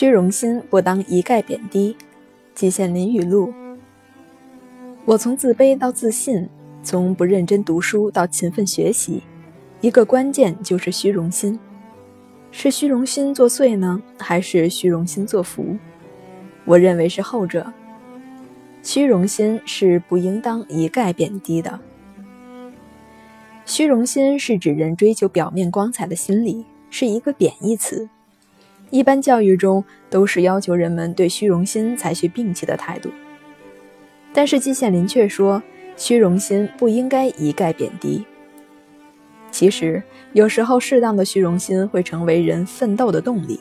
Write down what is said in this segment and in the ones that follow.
虚荣心不当一概贬低。季羡林语录：我从自卑到自信，从不认真读书到勤奋学习，一个关键就是虚荣心。是虚荣心作祟呢，还是虚荣心作福？我认为是后者。虚荣心是不应当一概贬低的。虚荣心是指人追求表面光彩的心理，是一个贬义词。一般教育中都是要求人们对虚荣心采取摒弃的态度，但是季羡林却说，虚荣心不应该一概贬低。其实，有时候适当的虚荣心会成为人奋斗的动力。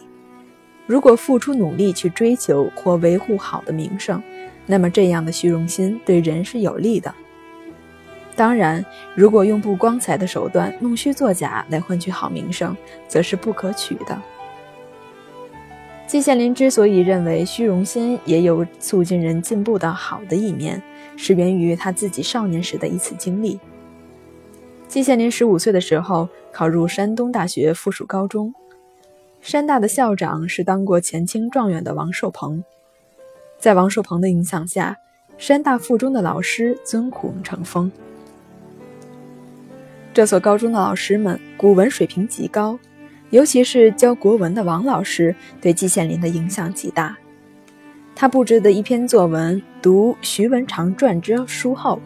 如果付出努力去追求或维护好的名声，那么这样的虚荣心对人是有利的。当然，如果用不光彩的手段弄虚作假来换取好名声，则是不可取的。季羡林之所以认为虚荣心也有促进人进步的好的一面，是源于他自己少年时的一次经历。季羡林十五岁的时候考入山东大学附属高中，山大的校长是当过前清状元的王寿鹏，在王寿鹏的影响下，山大附中的老师尊孔成风。这所高中的老师们古文水平极高，尤其是教国文的王老师对季羡林的影响极大。他布置的一篇作文读徐文长传之书后，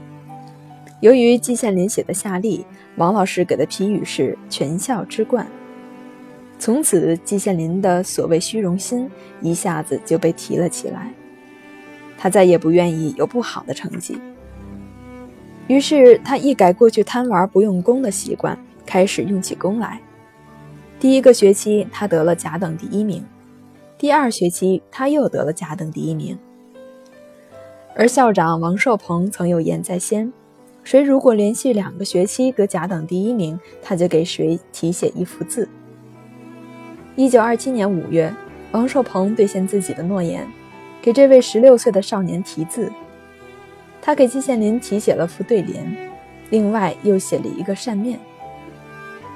由于季羡林写的下例，王老师给的批语是全校之冠。从此，季羡林的所谓虚荣心一下子就被提了起来，他再也不愿意有不好的成绩。于是他一改过去贪玩不用功的习惯，开始用起功来。第一个学期他得了甲等第一名，第二学期他又得了甲等第一名。而校长王寿鹏曾有言在先：谁如果连续两个学期得甲等第一名，他就给谁题写一幅字。一九二七年五月，王寿鹏兑现自己的诺言，给这位十六岁的少年题字。他给季羡林题写了副对联，另外又写了一个扇面，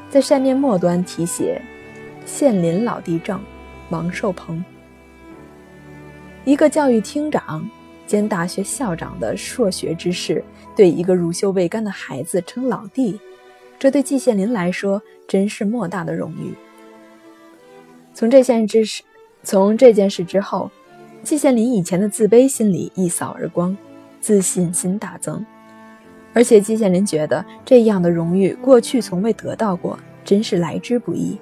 在扇面末端题写“县林老弟正，王寿鹏”。一个教育厅长兼大学校长的硕学之士，对一个乳臭未干的孩子称老弟，这对季羡林来说真是莫大的荣誉。从这件之事，从这件事之后，季羡林以前的自卑心理一扫而光。自信心大增，而且季羡林觉得这样的荣誉过去从未得到过，真是来之不易。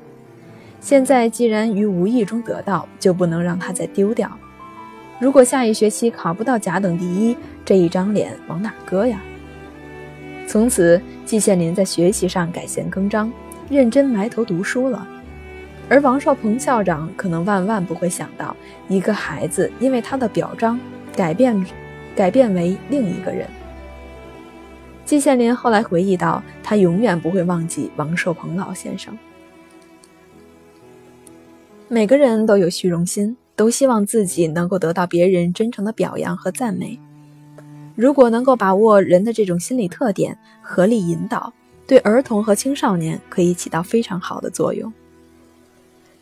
现在既然于无意中得到，就不能让他再丢掉。如果下一学期考不到甲等第一，这一张脸往哪搁呀？从此，季羡林在学习上改弦更张，认真埋头读书了。而王少鹏校长可能万万不会想到，一个孩子因为他的表彰改变。改变为另一个人。季羡林后来回忆道：“他永远不会忘记王寿鹏老先生。每个人都有虚荣心，都希望自己能够得到别人真诚的表扬和赞美。如果能够把握人的这种心理特点，合理引导，对儿童和青少年可以起到非常好的作用。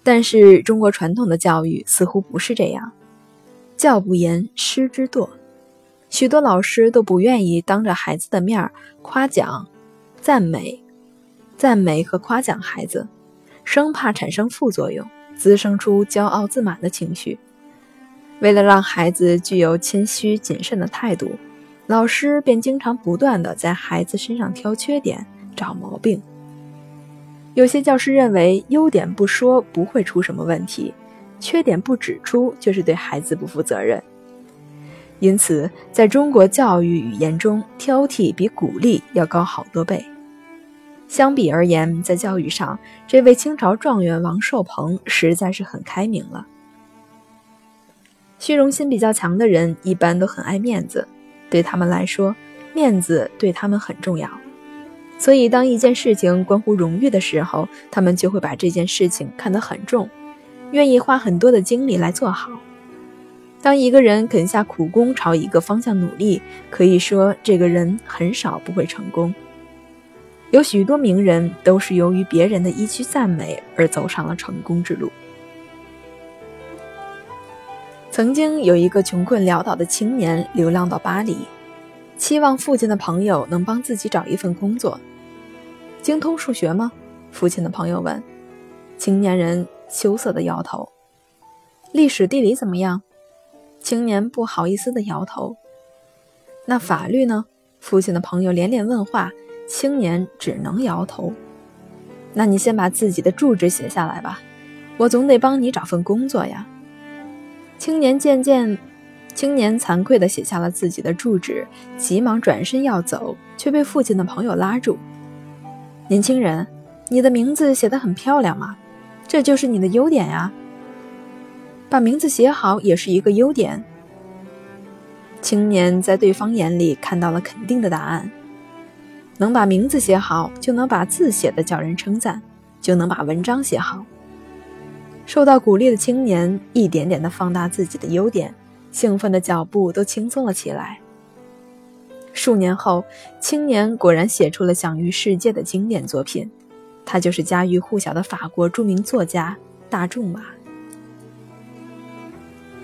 但是中国传统的教育似乎不是这样，教不严，师之惰。”许多老师都不愿意当着孩子的面夸奖、赞美、赞美和夸奖孩子，生怕产生副作用，滋生出骄傲自满的情绪。为了让孩子具有谦虚谨慎的态度，老师便经常不断的在孩子身上挑缺点、找毛病。有些教师认为，优点不说不会出什么问题，缺点不指出就是对孩子不负责任。因此，在中国教育语言中，挑剔比鼓励要高好多倍。相比而言，在教育上，这位清朝状元王寿鹏实在是很开明了。虚荣心比较强的人一般都很爱面子，对他们来说，面子对他们很重要。所以，当一件事情关乎荣誉的时候，他们就会把这件事情看得很重，愿意花很多的精力来做好。当一个人肯下苦功朝一个方向努力，可以说这个人很少不会成功。有许多名人都是由于别人的一句赞美而走上了成功之路。曾经有一个穷困潦倒的青年流浪到巴黎，期望父亲的朋友能帮自己找一份工作。精通数学吗？父亲的朋友问。青年人羞涩地摇头。历史地理怎么样？青年不好意思地摇头。那法律呢？父亲的朋友连连问话，青年只能摇头。那你先把自己的住址写下来吧，我总得帮你找份工作呀。青年渐渐，青年惭愧地写下了自己的住址，急忙转身要走，却被父亲的朋友拉住。年轻人，你的名字写得很漂亮嘛，这就是你的优点呀。把名字写好也是一个优点。青年在对方眼里看到了肯定的答案：能把名字写好，就能把字写得叫人称赞，就能把文章写好。受到鼓励的青年一点点地放大自己的优点，兴奋的脚步都轻松了起来。数年后，青年果然写出了享誉世界的经典作品，他就是家喻户晓的法国著名作家大仲马。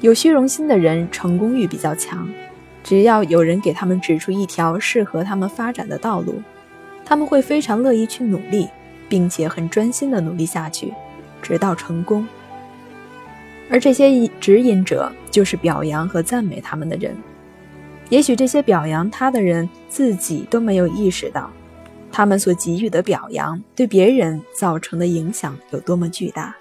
有虚荣心的人成功欲比较强。只要有人给他们指出一条适合他们发展的道路，他们会非常乐意去努力，并且很专心地努力下去，直到成功。而这些指引者就是表扬和赞美他们的人。也许这些表扬他的人自己都没有意识到，他们所给予的表扬对别人造成的影响有多么巨大。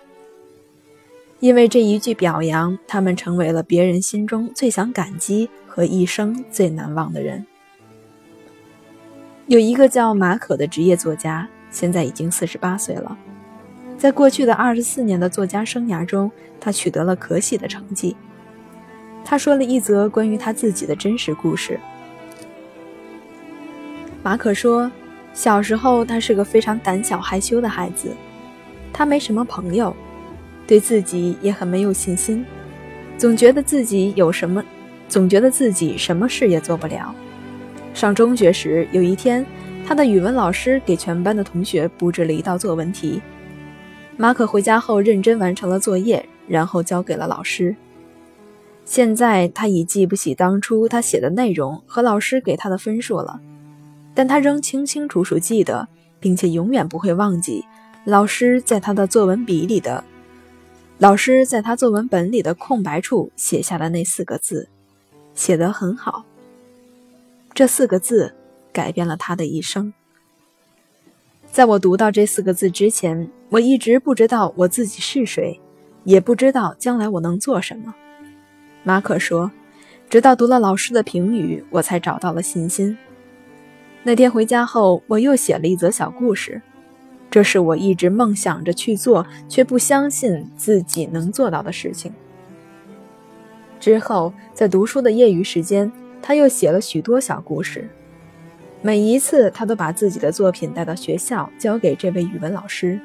因为这一句表扬，他们成为了别人心中最想感激和一生最难忘的人。有一个叫马可的职业作家，现在已经四十八岁了。在过去的二十四年的作家生涯中，他取得了可喜的成绩。他说了一则关于他自己的真实故事。马可说，小时候他是个非常胆小害羞的孩子，他没什么朋友。对自己也很没有信心，总觉得自己有什么，总觉得自己什么事也做不了。上中学时，有一天，他的语文老师给全班的同学布置了一道作文题。马可回家后认真完成了作业，然后交给了老师。现在他已记不起当初他写的内容和老师给他的分数了，但他仍清清楚楚记得，并且永远不会忘记老师在他的作文笔里的。老师在他作文本里的空白处写下的那四个字，写得很好。这四个字改变了他的一生。在我读到这四个字之前，我一直不知道我自己是谁，也不知道将来我能做什么。马可说：“直到读了老师的评语，我才找到了信心。”那天回家后，我又写了一则小故事。这是我一直梦想着去做，却不相信自己能做到的事情。之后，在读书的业余时间，他又写了许多小故事。每一次，他都把自己的作品带到学校，交给这位语文老师。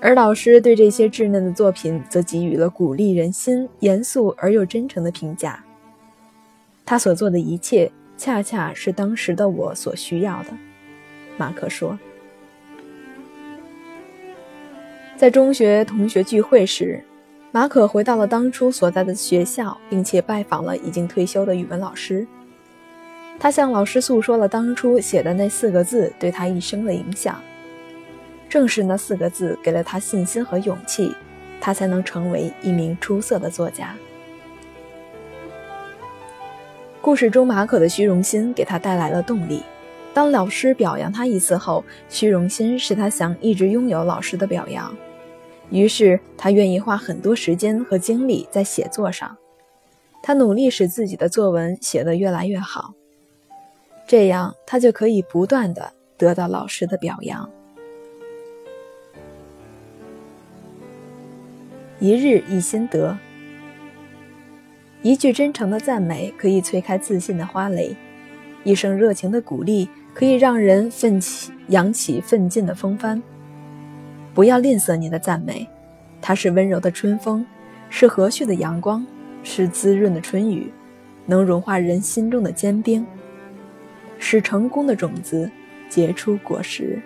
而老师对这些稚嫩的作品，则给予了鼓励人心、严肃而又真诚的评价。他所做的一切，恰恰是当时的我所需要的。马克说。在中学同学聚会时，马可回到了当初所在的学校，并且拜访了已经退休的语文老师。他向老师诉说了当初写的那四个字对他一生的影响。正是那四个字给了他信心和勇气，他才能成为一名出色的作家。故事中，马可的虚荣心给他带来了动力。当老师表扬他一次后，虚荣心使他想一直拥有老师的表扬。于是，他愿意花很多时间和精力在写作上。他努力使自己的作文写得越来越好，这样他就可以不断的得到老师的表扬。一日一心得，一句真诚的赞美可以催开自信的花蕾，一声热情的鼓励可以让人奋起扬起奋进的风帆。不要吝啬你的赞美，它是温柔的春风，是和煦的阳光，是滋润的春雨，能融化人心中的坚冰，使成功的种子结出果实。